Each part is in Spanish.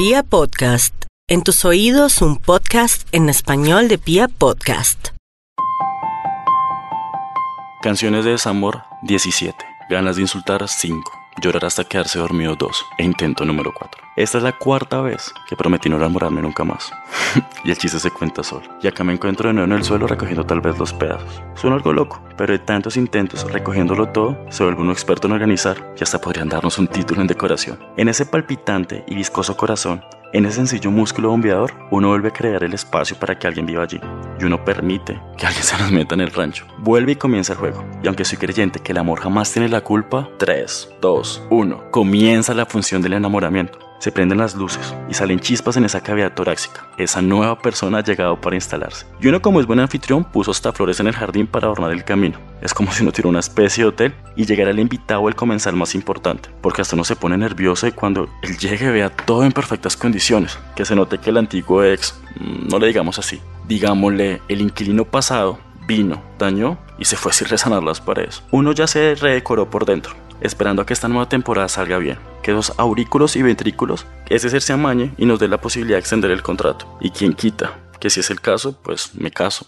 Pia Podcast, en tus oídos un podcast en español de Pia Podcast. Canciones de desamor 17. Ganas de insultar 5. Llorar hasta quedarse dormido 2. E intento número 4. Esta es la cuarta vez que prometí no enamorarme nunca más. y el chiste se cuenta solo. Y acá me encuentro de nuevo en el suelo recogiendo tal vez los pedazos. Suena algo loco, pero de tantos intentos recogiéndolo todo, vuelve un experto en organizar y hasta podrían darnos un título en decoración. En ese palpitante y viscoso corazón, en ese sencillo músculo bombeador, uno vuelve a crear el espacio para que alguien viva allí. Y uno permite que alguien se nos meta en el rancho. Vuelve y comienza el juego. Y aunque soy creyente que el amor jamás tiene la culpa, 3, 2, 1. Comienza la función del enamoramiento. Se prenden las luces y salen chispas en esa cavidad torácica. Esa nueva persona ha llegado para instalarse. Y uno como es buen anfitrión puso hasta flores en el jardín para adornar el camino. Es como si uno tuviera una especie de hotel y llegara el invitado el comensal más importante. Porque hasta uno se pone nervioso y cuando él llegue vea todo en perfectas condiciones. Que se note que el antiguo ex, mm, no le digamos así, digámosle el inquilino pasado vino, dañó y se fue sin resanar las paredes. Uno ya se redecoró por dentro esperando a que esta nueva temporada salga bien, que los aurículos y ventrículos, ese ser se amañe y nos dé la posibilidad de extender el contrato. Y quien quita, que si es el caso, pues me caso.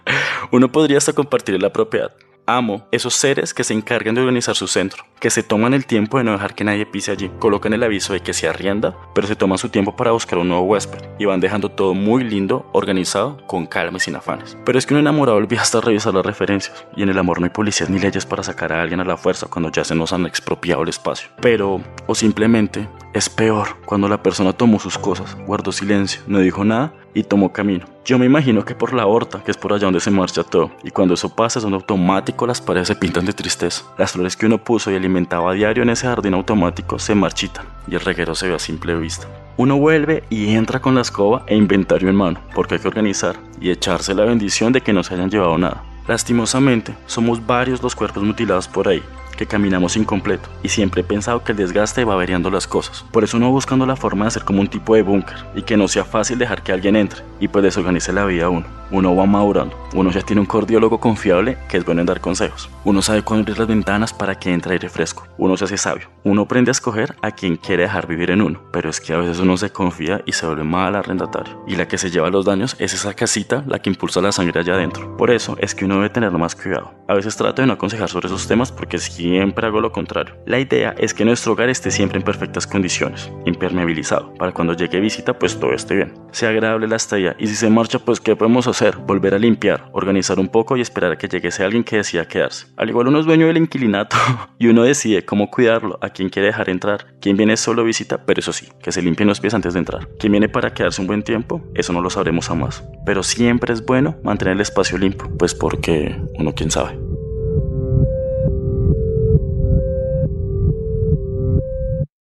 Uno podría hasta compartir la propiedad, Amo esos seres que se encargan de organizar su centro, que se toman el tiempo de no dejar que nadie pise allí, colocan el aviso de que se arrienda, pero se toman su tiempo para buscar un nuevo huésped y van dejando todo muy lindo, organizado, con calma y sin afanes. Pero es que un enamorado olvida hasta revisar las referencias, y en el amor no hay policías ni leyes para sacar a alguien a la fuerza cuando ya se nos han expropiado el espacio. Pero, o simplemente, es peor cuando la persona tomó sus cosas, guardó silencio, no dijo nada y tomó camino. Yo me imagino que por la horta, que es por allá donde se marcha todo, y cuando eso pasa es un automático, las paredes se pintan de tristeza. Las flores que uno puso y alimentaba a diario en ese jardín automático se marchitan y el reguero se ve a simple vista. Uno vuelve y entra con la escoba e inventario en mano, porque hay que organizar y echarse la bendición de que no se hayan llevado nada. Lastimosamente, somos varios los cuerpos mutilados por ahí, que caminamos incompleto y siempre he pensado que el desgaste va variando las cosas. Por eso uno buscando la forma de hacer como un tipo de búnker y que no sea fácil dejar que alguien entre y pues desorganice la vida a uno. Uno va madurando, uno ya tiene un cardiólogo confiable que es bueno en dar consejos. Uno sabe cuándo abrir las ventanas para que entre aire fresco. Uno se hace sabio. Uno aprende a escoger a quien quiere dejar vivir en uno, pero es que a veces uno se confía y se vuelve mal arrendatario. Y la que se lleva los daños es esa casita la que impulsa la sangre allá adentro. Por eso es que uno debe tener más cuidado. A veces trato de no aconsejar sobre esos temas porque si siempre hago lo contrario. La idea es que nuestro hogar esté siempre en perfectas condiciones, impermeabilizado, para cuando llegue visita pues todo esté bien. Sea agradable la estadía y si se marcha pues ¿qué podemos hacer? Volver a limpiar, organizar un poco y esperar a que llegue alguien que decida quedarse. Al igual uno es dueño del inquilinato y uno decide cómo cuidarlo, a quién quiere dejar entrar, quién viene solo visita, pero eso sí, que se limpien los pies antes de entrar. Quién viene para quedarse un buen tiempo, eso no lo sabremos jamás. Pero siempre es bueno mantener el espacio limpio, pues porque uno quién sabe.